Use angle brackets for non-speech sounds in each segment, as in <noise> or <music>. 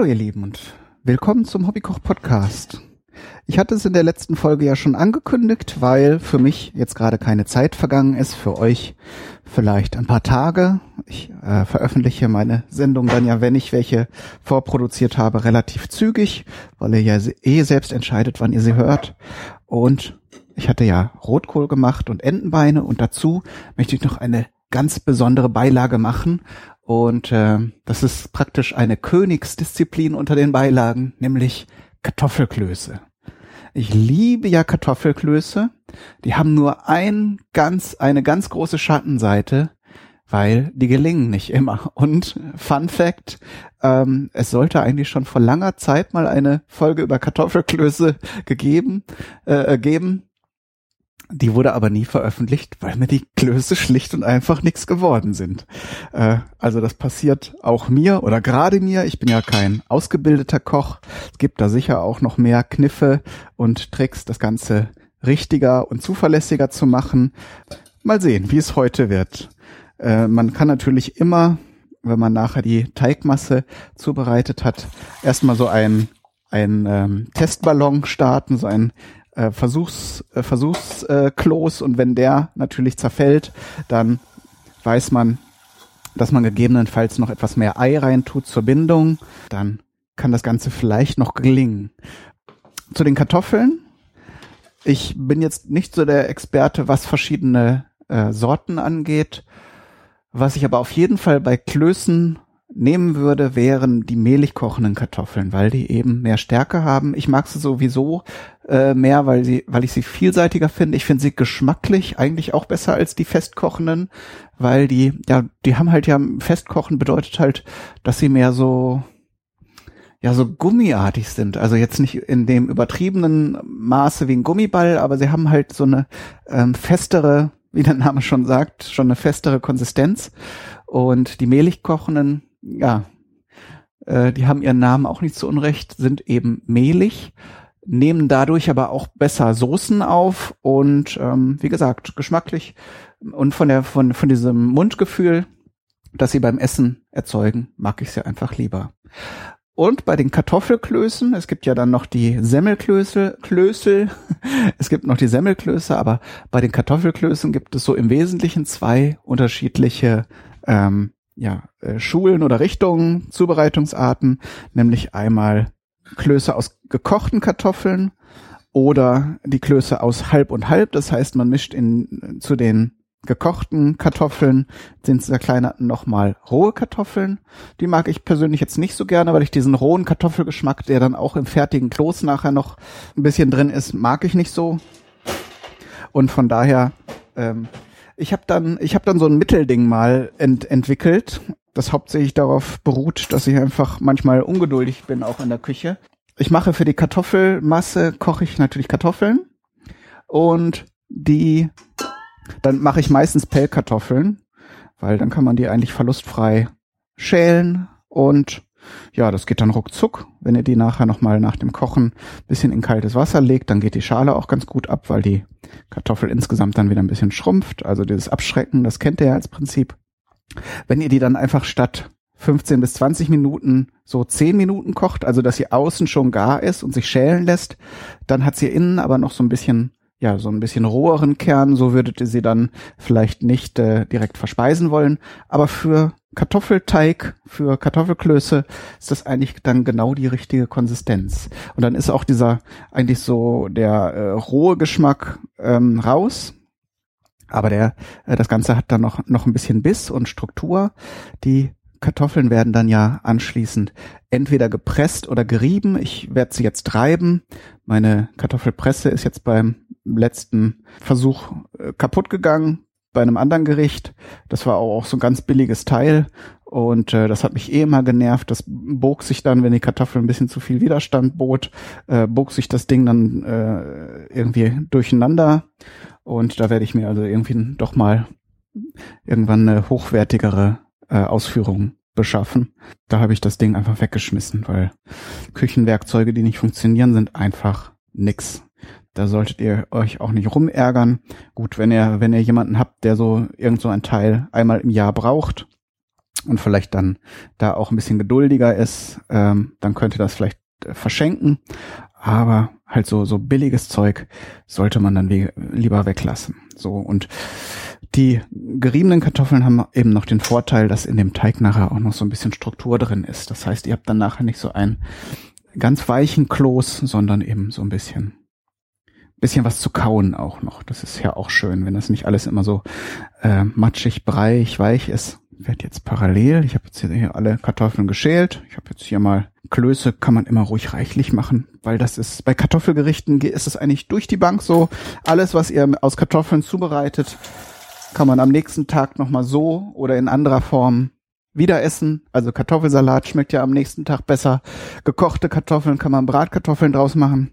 Hallo ihr Lieben und willkommen zum Hobbykoch Podcast. Ich hatte es in der letzten Folge ja schon angekündigt, weil für mich jetzt gerade keine Zeit vergangen ist, für euch vielleicht ein paar Tage. Ich äh, veröffentliche meine Sendung dann ja, wenn ich welche vorproduziert habe, relativ zügig, weil ihr ja eh selbst entscheidet, wann ihr sie hört. Und ich hatte ja Rotkohl gemacht und Entenbeine und dazu möchte ich noch eine ganz besondere Beilage machen. Und äh, das ist praktisch eine Königsdisziplin unter den Beilagen, nämlich Kartoffelklöße. Ich liebe ja Kartoffelklöße. Die haben nur ein ganz, eine ganz große Schattenseite, weil die gelingen nicht immer. Und Fun Fact, ähm, es sollte eigentlich schon vor langer Zeit mal eine Folge über Kartoffelklöße gegeben, äh, geben. Die wurde aber nie veröffentlicht, weil mir die Klöße schlicht und einfach nichts geworden sind. Äh, also das passiert auch mir oder gerade mir. Ich bin ja kein ausgebildeter Koch. Es gibt da sicher auch noch mehr Kniffe und Tricks, das Ganze richtiger und zuverlässiger zu machen. Mal sehen, wie es heute wird. Äh, man kann natürlich immer, wenn man nachher die Teigmasse zubereitet hat, erstmal so ein ein ähm, Testballon starten, so ein äh, Versuchs, äh, Versuchsklos und wenn der natürlich zerfällt, dann weiß man, dass man gegebenenfalls noch etwas mehr Ei reintut zur Bindung, dann kann das Ganze vielleicht noch gelingen. Zu den Kartoffeln. Ich bin jetzt nicht so der Experte, was verschiedene äh, Sorten angeht. Was ich aber auf jeden Fall bei Klößen nehmen würde, wären die mehlig kochenden Kartoffeln, weil die eben mehr Stärke haben. Ich mag sie sowieso äh, mehr, weil sie, weil ich sie vielseitiger finde. Ich finde sie geschmacklich eigentlich auch besser als die festkochenden, weil die, ja, die haben halt ja festkochen bedeutet halt, dass sie mehr so ja so gummiartig sind. Also jetzt nicht in dem übertriebenen Maße wie ein Gummiball, aber sie haben halt so eine ähm, festere, wie der Name schon sagt, schon eine festere Konsistenz. Und die mehlig kochenden ja, äh, die haben ihren Namen auch nicht zu Unrecht, sind eben mehlig, nehmen dadurch aber auch besser Soßen auf und ähm, wie gesagt, geschmacklich und von der von von diesem Mundgefühl, das sie beim Essen erzeugen, mag ich sie einfach lieber. Und bei den Kartoffelklößen, es gibt ja dann noch die Semmelklößel, Klößel, <laughs> es gibt noch die Semmelklöße, aber bei den Kartoffelklößen gibt es so im Wesentlichen zwei unterschiedliche ähm, ja, äh, Schulen oder Richtungen, Zubereitungsarten, nämlich einmal Klöße aus gekochten Kartoffeln oder die Klöße aus halb und halb. Das heißt, man mischt in, zu den gekochten Kartoffeln sind zerkleinerten nochmal rohe Kartoffeln. Die mag ich persönlich jetzt nicht so gerne, weil ich diesen rohen Kartoffelgeschmack, der dann auch im fertigen Kloß nachher noch ein bisschen drin ist, mag ich nicht so. Und von daher ähm, ich habe dann, ich habe dann so ein Mittelding mal ent entwickelt, das hauptsächlich darauf beruht, dass ich einfach manchmal ungeduldig bin, auch in der Küche. Ich mache für die Kartoffelmasse koche ich natürlich Kartoffeln und die, dann mache ich meistens Pellkartoffeln, weil dann kann man die eigentlich verlustfrei schälen und ja, das geht dann ruckzuck. Wenn ihr die nachher nochmal nach dem Kochen bisschen in kaltes Wasser legt, dann geht die Schale auch ganz gut ab, weil die Kartoffel insgesamt dann wieder ein bisschen schrumpft. Also dieses Abschrecken, das kennt ihr ja als Prinzip. Wenn ihr die dann einfach statt 15 bis 20 Minuten so 10 Minuten kocht, also dass sie außen schon gar ist und sich schälen lässt, dann hat sie innen aber noch so ein bisschen ja, so ein bisschen roheren Kern, so würdet ihr sie dann vielleicht nicht äh, direkt verspeisen wollen. Aber für Kartoffelteig, für Kartoffelklöße ist das eigentlich dann genau die richtige Konsistenz. Und dann ist auch dieser eigentlich so der äh, rohe Geschmack ähm, raus. Aber der, äh, das Ganze hat dann noch, noch ein bisschen Biss und Struktur. Die Kartoffeln werden dann ja anschließend entweder gepresst oder gerieben. Ich werde sie jetzt reiben. Meine Kartoffelpresse ist jetzt beim letzten Versuch äh, kaputt gegangen bei einem anderen Gericht. Das war auch so ein ganz billiges Teil und äh, das hat mich eh immer genervt. Das bog sich dann, wenn die Kartoffel ein bisschen zu viel Widerstand bot, äh, bog sich das Ding dann äh, irgendwie durcheinander und da werde ich mir also irgendwie doch mal irgendwann eine hochwertigere äh, Ausführung beschaffen. Da habe ich das Ding einfach weggeschmissen, weil Küchenwerkzeuge, die nicht funktionieren, sind einfach nix. Da solltet ihr euch auch nicht rumärgern. Gut, wenn ihr, wenn ihr jemanden habt, der so irgend so ein Teil einmal im Jahr braucht, und vielleicht dann da auch ein bisschen geduldiger ist, ähm, dann könnte das vielleicht äh, verschenken. Aber halt so, so billiges Zeug sollte man dann lieber weglassen. So und die geriebenen Kartoffeln haben eben noch den Vorteil, dass in dem Teig nachher auch noch so ein bisschen Struktur drin ist. Das heißt, ihr habt dann nachher nicht so einen ganz weichen Kloß, sondern eben so ein bisschen bisschen was zu kauen auch noch. Das ist ja auch schön, wenn das nicht alles immer so äh, matschig, breiig, weich ist. Werde jetzt parallel, ich habe jetzt hier alle Kartoffeln geschält. Ich habe jetzt hier mal Klöße, kann man immer ruhig reichlich machen, weil das ist bei Kartoffelgerichten ist es eigentlich durch die Bank so. Alles, was ihr aus Kartoffeln zubereitet, kann man am nächsten Tag nochmal so oder in anderer Form wieder essen. Also Kartoffelsalat schmeckt ja am nächsten Tag besser. Gekochte Kartoffeln kann man Bratkartoffeln draus machen.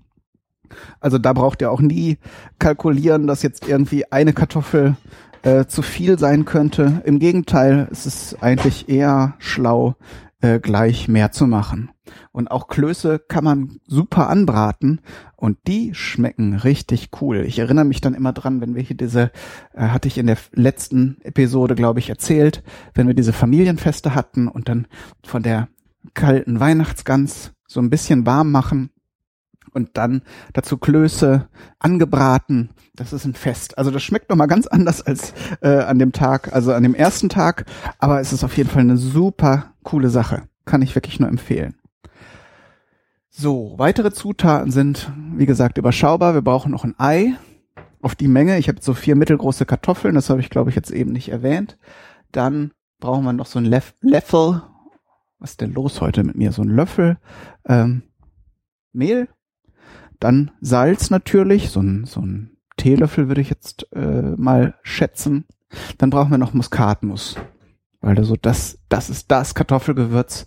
Also da braucht ihr auch nie kalkulieren, dass jetzt irgendwie eine Kartoffel äh, zu viel sein könnte. Im Gegenteil, es ist eigentlich eher schlau, äh, gleich mehr zu machen. Und auch Klöße kann man super anbraten und die schmecken richtig cool. Ich erinnere mich dann immer dran, wenn wir hier diese, äh, hatte ich in der letzten Episode, glaube ich, erzählt, wenn wir diese Familienfeste hatten und dann von der kalten Weihnachtsgans so ein bisschen warm machen und dann dazu Klöße angebraten. Das ist ein Fest. Also das schmeckt nochmal ganz anders als äh, an dem Tag, also an dem ersten Tag, aber es ist auf jeden Fall eine super coole Sache. Kann ich wirklich nur empfehlen. So, weitere Zutaten sind, wie gesagt, überschaubar. Wir brauchen noch ein Ei auf die Menge. Ich habe so vier mittelgroße Kartoffeln, das habe ich, glaube ich, jetzt eben nicht erwähnt. Dann brauchen wir noch so ein Leff Löffel. Was ist denn los heute mit mir? So ein Löffel ähm, Mehl. Dann Salz natürlich, so ein, so ein Teelöffel würde ich jetzt äh, mal schätzen. Dann brauchen wir noch Muskatnuss. Weil da so das, das ist das Kartoffelgewürz,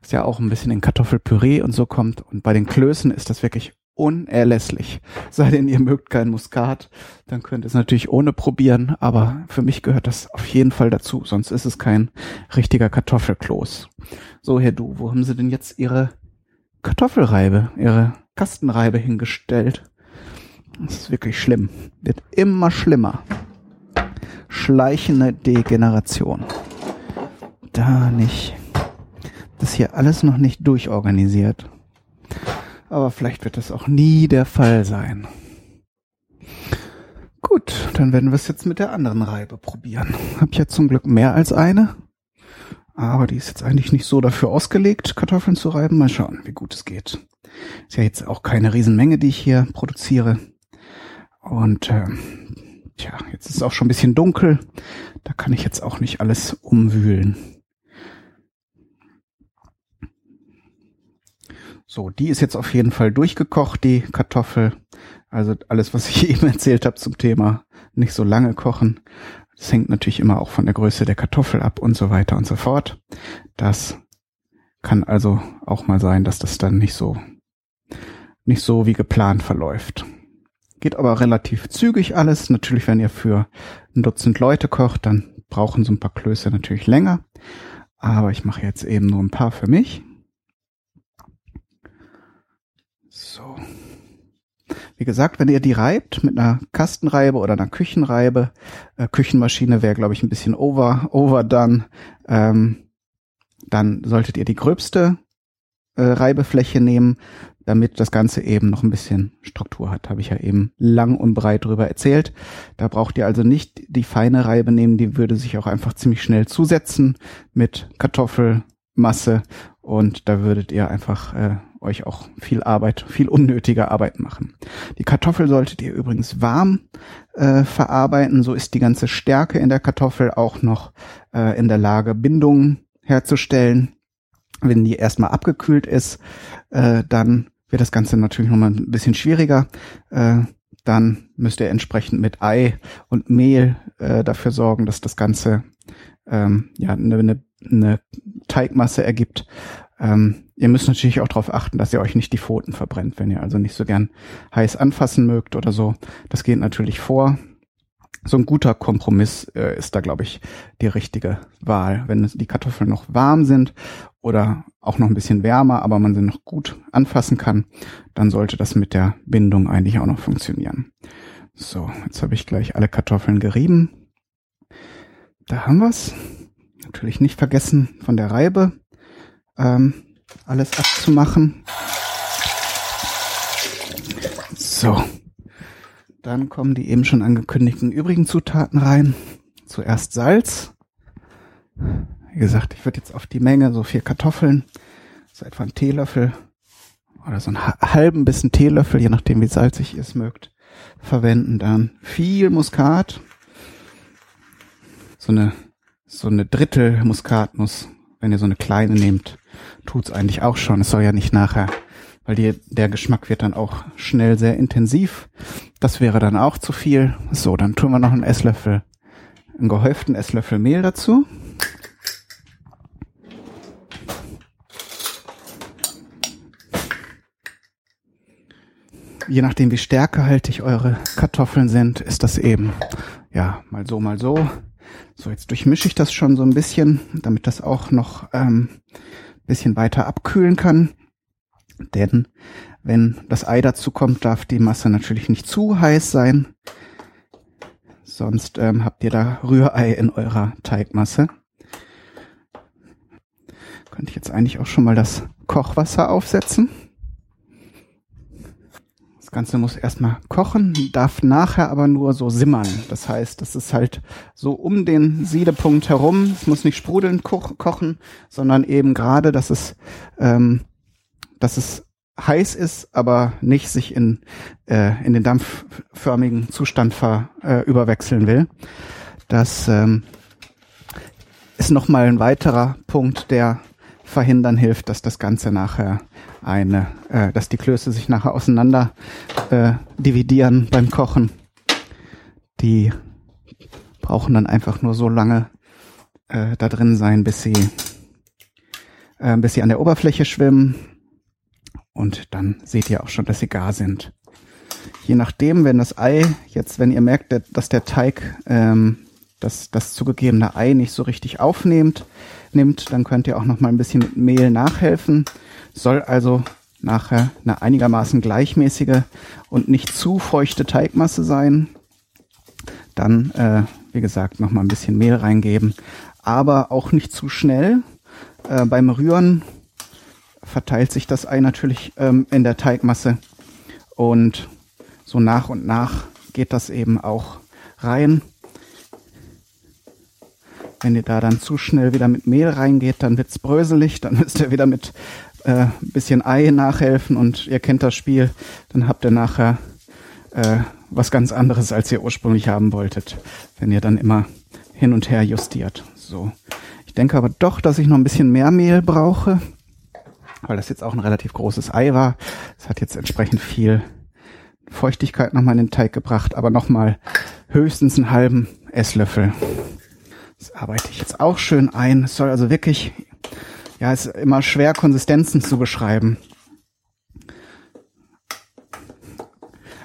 was ja auch ein bisschen in Kartoffelpüree und so kommt. Und bei den Klößen ist das wirklich unerlässlich. <laughs> Sei denn, ihr mögt keinen Muskat, dann könnt ihr es natürlich ohne probieren, aber für mich gehört das auf jeden Fall dazu, sonst ist es kein richtiger Kartoffelkloß. So, Herr Du, wo haben Sie denn jetzt Ihre Kartoffelreibe, Ihre Kastenreibe hingestellt? Das ist wirklich schlimm. Wird immer schlimmer. Schleichende Degeneration da nicht. Das hier alles noch nicht durchorganisiert. Aber vielleicht wird das auch nie der Fall sein. Gut, dann werden wir es jetzt mit der anderen Reibe probieren. Hab jetzt zum Glück mehr als eine. Aber die ist jetzt eigentlich nicht so dafür ausgelegt, Kartoffeln zu reiben. Mal schauen, wie gut es geht. Ist ja jetzt auch keine Riesenmenge, die ich hier produziere. Und äh, tja, jetzt ist es auch schon ein bisschen dunkel. Da kann ich jetzt auch nicht alles umwühlen. So, die ist jetzt auf jeden Fall durchgekocht, die Kartoffel. Also alles, was ich <laughs> eben erzählt habe zum Thema nicht so lange kochen. Das hängt natürlich immer auch von der Größe der Kartoffel ab und so weiter und so fort. Das kann also auch mal sein, dass das dann nicht so nicht so wie geplant verläuft. Geht aber relativ zügig alles. Natürlich, wenn ihr für ein Dutzend Leute kocht, dann brauchen so ein paar Klöße natürlich länger. Aber ich mache jetzt eben nur ein paar für mich. So. Wie gesagt, wenn ihr die reibt mit einer Kastenreibe oder einer Küchenreibe, äh, Küchenmaschine wäre, glaube ich, ein bisschen over, overdone, ähm, dann solltet ihr die gröbste äh, Reibefläche nehmen, damit das Ganze eben noch ein bisschen Struktur hat. Habe ich ja eben lang und breit drüber erzählt. Da braucht ihr also nicht die feine Reibe nehmen, die würde sich auch einfach ziemlich schnell zusetzen mit Kartoffelmasse und da würdet ihr einfach äh, euch auch viel Arbeit, viel unnötige Arbeit machen. Die Kartoffel solltet ihr übrigens warm äh, verarbeiten. So ist die ganze Stärke in der Kartoffel auch noch äh, in der Lage, Bindungen herzustellen. Wenn die erstmal abgekühlt ist, äh, dann wird das Ganze natürlich nochmal ein bisschen schwieriger. Äh, dann müsst ihr entsprechend mit Ei und Mehl äh, dafür sorgen, dass das Ganze ähm, ja eine, eine, eine Teigmasse ergibt. Ähm, ihr müsst natürlich auch darauf achten, dass ihr euch nicht die Pfoten verbrennt, wenn ihr also nicht so gern heiß anfassen mögt oder so. Das geht natürlich vor. So ein guter Kompromiss äh, ist da, glaube ich, die richtige Wahl. Wenn die Kartoffeln noch warm sind oder auch noch ein bisschen wärmer, aber man sie noch gut anfassen kann, dann sollte das mit der Bindung eigentlich auch noch funktionieren. So, jetzt habe ich gleich alle Kartoffeln gerieben. Da haben wir's. Natürlich nicht vergessen von der Reibe ähm, alles abzumachen. So. Dann kommen die eben schon angekündigten übrigen Zutaten rein. Zuerst Salz. Wie gesagt, ich würde jetzt auf die Menge so vier Kartoffeln, so etwa einen Teelöffel oder so einen halben bis einen Teelöffel, je nachdem wie salzig ihr es mögt, verwenden. Dann viel Muskat. So eine, so eine Drittel Muskatnuss, wenn ihr so eine kleine nehmt, tut's eigentlich auch schon. Es soll ja nicht nachher weil die, der Geschmack wird dann auch schnell sehr intensiv. Das wäre dann auch zu viel. So, dann tun wir noch einen Esslöffel, einen gehäuften Esslöffel Mehl dazu. Je nachdem, wie stärkehaltig eure Kartoffeln sind, ist das eben, ja, mal so, mal so. So, jetzt durchmische ich das schon so ein bisschen, damit das auch noch ähm, bisschen weiter abkühlen kann. Denn wenn das Ei dazu kommt, darf die Masse natürlich nicht zu heiß sein. Sonst ähm, habt ihr da Rührei in eurer Teigmasse. Könnte ich jetzt eigentlich auch schon mal das Kochwasser aufsetzen. Das Ganze muss erstmal kochen, darf nachher aber nur so simmern. Das heißt, das ist halt so um den Siedepunkt herum. Es muss nicht sprudelnd ko kochen, sondern eben gerade, dass es ähm, dass es heiß ist, aber nicht sich in, äh, in den dampfförmigen Zustand ver, äh, überwechseln will. Das ähm, ist nochmal ein weiterer Punkt, der verhindern hilft, dass das Ganze nachher eine, äh, dass die Klöße sich nachher auseinander äh, dividieren beim Kochen. Die brauchen dann einfach nur so lange äh, da drin sein, bis sie, äh, bis sie an der Oberfläche schwimmen und dann seht ihr auch schon, dass sie gar sind. Je nachdem, wenn das Ei, jetzt wenn ihr merkt, dass der Teig ähm, das, das zugegebene Ei nicht so richtig aufnimmt, nimmt, dann könnt ihr auch noch mal ein bisschen mit Mehl nachhelfen. Soll also nachher eine einigermaßen gleichmäßige und nicht zu feuchte Teigmasse sein. Dann, äh, wie gesagt, noch mal ein bisschen Mehl reingeben, aber auch nicht zu schnell. Äh, beim Rühren verteilt sich das Ei natürlich ähm, in der Teigmasse und so nach und nach geht das eben auch rein. Wenn ihr da dann zu schnell wieder mit Mehl reingeht, dann wird's bröselig, dann <laughs> müsst ihr wieder mit äh, bisschen Ei nachhelfen und ihr kennt das Spiel, dann habt ihr nachher äh, was ganz anderes, als ihr ursprünglich haben wolltet, wenn ihr dann immer hin und her justiert. So. Ich denke aber doch, dass ich noch ein bisschen mehr Mehl brauche weil das jetzt auch ein relativ großes Ei war. Es hat jetzt entsprechend viel Feuchtigkeit nochmal in den Teig gebracht, aber nochmal höchstens einen halben Esslöffel. Das arbeite ich jetzt auch schön ein. Es soll also wirklich, ja, es ist immer schwer, Konsistenzen zu beschreiben.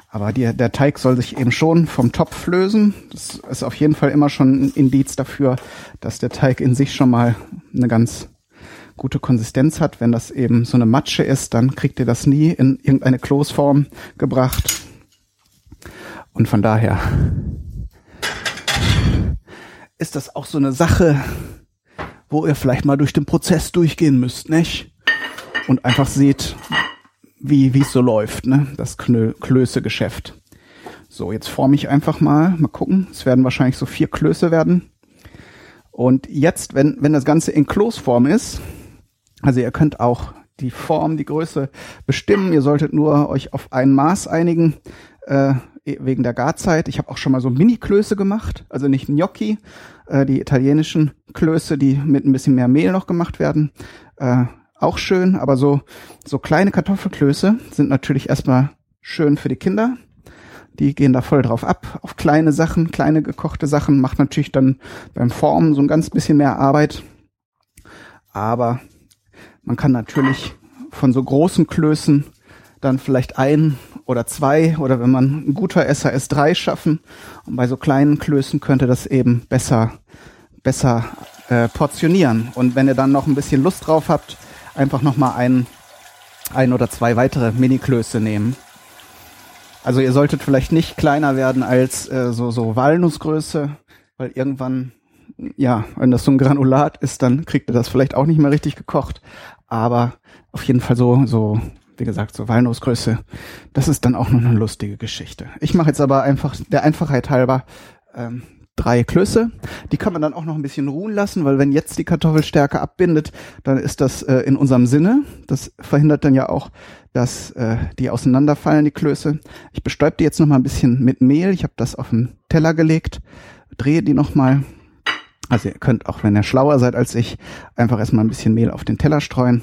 Aber die, der Teig soll sich eben schon vom Topf lösen. Das ist auf jeden Fall immer schon ein Indiz dafür, dass der Teig in sich schon mal eine ganz gute Konsistenz hat. Wenn das eben so eine Matsche ist, dann kriegt ihr das nie in irgendeine Kloßform gebracht. Und von daher ist das auch so eine Sache, wo ihr vielleicht mal durch den Prozess durchgehen müsst, nicht? Und einfach seht, wie es so läuft, ne? Das Klöße-Geschäft. So, jetzt forme ich einfach mal. Mal gucken. Es werden wahrscheinlich so vier Klöße werden. Und jetzt, wenn, wenn das Ganze in Kloßform ist, also ihr könnt auch die Form, die Größe bestimmen. Ihr solltet nur euch auf ein Maß einigen äh, wegen der Garzeit. Ich habe auch schon mal so Mini-Klöße gemacht, also nicht Gnocchi, äh, die italienischen Klöße, die mit ein bisschen mehr Mehl noch gemacht werden. Äh, auch schön, aber so so kleine Kartoffelklöße sind natürlich erstmal schön für die Kinder. Die gehen da voll drauf ab auf kleine Sachen, kleine gekochte Sachen. Macht natürlich dann beim Formen so ein ganz bisschen mehr Arbeit. Aber man kann natürlich von so großen Klößen dann vielleicht ein oder zwei oder wenn man ein guter Esser ist, drei schaffen. Und bei so kleinen Klößen könnte das eben besser, besser äh, portionieren. Und wenn ihr dann noch ein bisschen Lust drauf habt, einfach nochmal ein, ein oder zwei weitere Mini-Klöße nehmen. Also ihr solltet vielleicht nicht kleiner werden als äh, so, so Walnussgröße, weil irgendwann ja, wenn das so ein Granulat ist, dann kriegt ihr das vielleicht auch nicht mehr richtig gekocht. Aber auf jeden Fall so, so, wie gesagt, so Walnussgröße. Das ist dann auch noch eine lustige Geschichte. Ich mache jetzt aber einfach der Einfachheit halber ähm, drei Klöße. Die kann man dann auch noch ein bisschen ruhen lassen, weil wenn jetzt die Kartoffelstärke abbindet, dann ist das äh, in unserem Sinne. Das verhindert dann ja auch, dass äh, die auseinanderfallen, die Klöße. Ich bestäube die jetzt noch mal ein bisschen mit Mehl. Ich habe das auf den Teller gelegt, drehe die noch mal. Also ihr könnt auch, wenn ihr schlauer seid als ich, einfach erstmal ein bisschen Mehl auf den Teller streuen.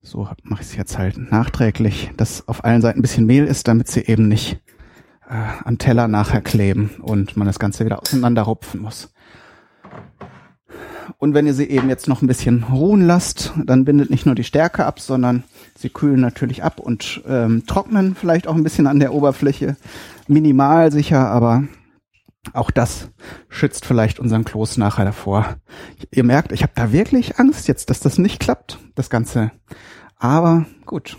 So mache ich es jetzt halt nachträglich, dass auf allen Seiten ein bisschen Mehl ist, damit sie eben nicht äh, am Teller nachher kleben und man das Ganze wieder auseinanderrupfen muss. Und wenn ihr sie eben jetzt noch ein bisschen ruhen lasst, dann bindet nicht nur die Stärke ab, sondern sie kühlen natürlich ab und ähm, trocknen vielleicht auch ein bisschen an der Oberfläche. Minimal sicher, aber auch das schützt vielleicht unseren Kloß nachher davor. Ihr merkt, ich habe da wirklich Angst jetzt, dass das nicht klappt, das Ganze. Aber gut,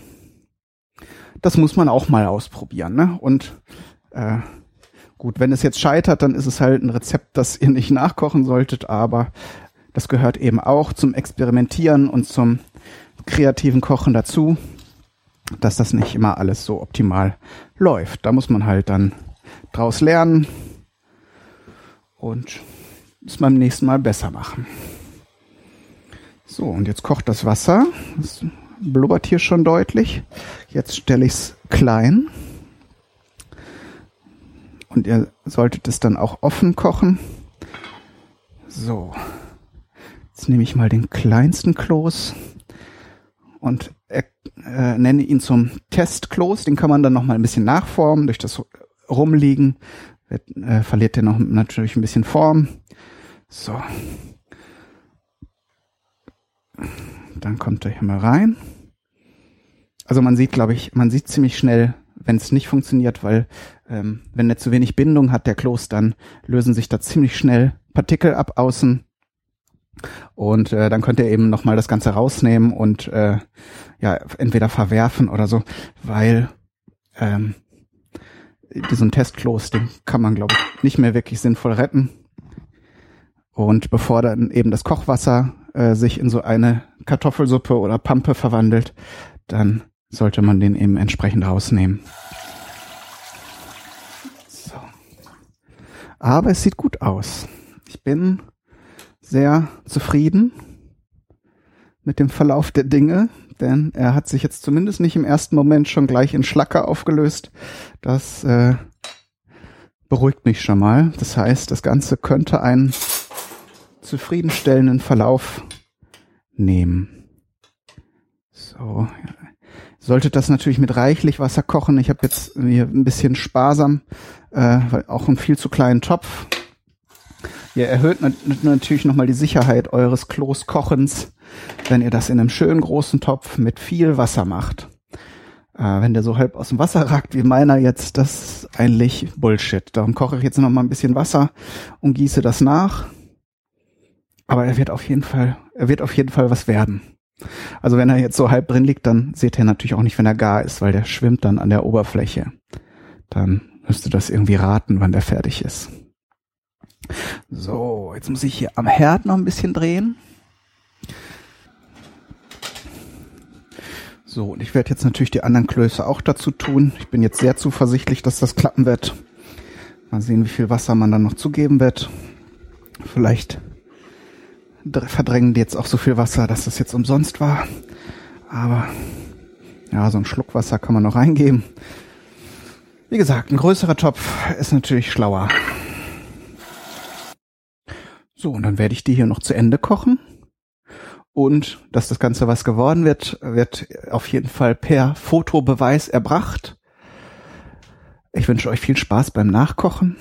das muss man auch mal ausprobieren. Ne? Und äh, gut, wenn es jetzt scheitert, dann ist es halt ein Rezept, das ihr nicht nachkochen solltet, aber das gehört eben auch zum Experimentieren und zum kreativen Kochen dazu, dass das nicht immer alles so optimal läuft. Da muss man halt dann draus lernen und es beim nächsten Mal besser machen. So, und jetzt kocht das Wasser. Das blubbert hier schon deutlich. Jetzt stelle ich es klein. Und ihr solltet es dann auch offen kochen. So. Jetzt nehme ich mal den kleinsten Kloß und äh, nenne ihn zum Testkloß. Den kann man dann noch mal ein bisschen nachformen durch das Rumliegen. Äh, verliert der noch natürlich ein bisschen Form. So. Dann kommt er hier mal rein. Also man sieht, glaube ich, man sieht ziemlich schnell, wenn es nicht funktioniert, weil ähm, wenn er zu wenig Bindung hat, der Kloß, dann lösen sich da ziemlich schnell Partikel ab außen. Und äh, dann könnt ihr eben nochmal das Ganze rausnehmen und äh, ja, entweder verwerfen oder so, weil ähm, diesen Testkloß, den kann man, glaube ich, nicht mehr wirklich sinnvoll retten. Und bevor dann eben das Kochwasser äh, sich in so eine Kartoffelsuppe oder Pampe verwandelt, dann sollte man den eben entsprechend rausnehmen. So. Aber es sieht gut aus. Ich bin sehr zufrieden mit dem Verlauf der Dinge, denn er hat sich jetzt zumindest nicht im ersten Moment schon gleich in Schlacke aufgelöst. Das äh, beruhigt mich schon mal. Das heißt, das Ganze könnte einen zufriedenstellenden Verlauf nehmen. So, solltet das natürlich mit reichlich Wasser kochen. Ich habe jetzt hier ein bisschen sparsam, äh, weil auch einen viel zu kleinen Topf. Ihr erhöht natürlich nochmal die Sicherheit eures Kloßkochens, wenn ihr das in einem schönen großen Topf mit viel Wasser macht. Äh, wenn der so halb aus dem Wasser ragt wie meiner jetzt, das ist eigentlich Bullshit. Darum koche ich jetzt nochmal ein bisschen Wasser und gieße das nach. Aber er wird auf jeden Fall, er wird auf jeden Fall was werden. Also wenn er jetzt so halb drin liegt, dann seht ihr natürlich auch nicht, wenn er gar ist, weil der schwimmt dann an der Oberfläche. Dann müsst ihr das irgendwie raten, wann der fertig ist. So, jetzt muss ich hier am Herd noch ein bisschen drehen. So, und ich werde jetzt natürlich die anderen Klöße auch dazu tun. Ich bin jetzt sehr zuversichtlich, dass das klappen wird. Mal sehen, wie viel Wasser man dann noch zugeben wird. Vielleicht verdrängen die jetzt auch so viel Wasser, dass das jetzt umsonst war. Aber ja, so ein Schluck Wasser kann man noch reingeben. Wie gesagt, ein größerer Topf ist natürlich schlauer. So, und dann werde ich die hier noch zu Ende kochen. Und dass das Ganze was geworden wird, wird auf jeden Fall per Fotobeweis erbracht. Ich wünsche euch viel Spaß beim Nachkochen.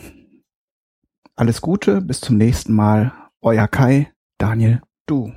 Alles Gute, bis zum nächsten Mal. Euer Kai. Daniel, du.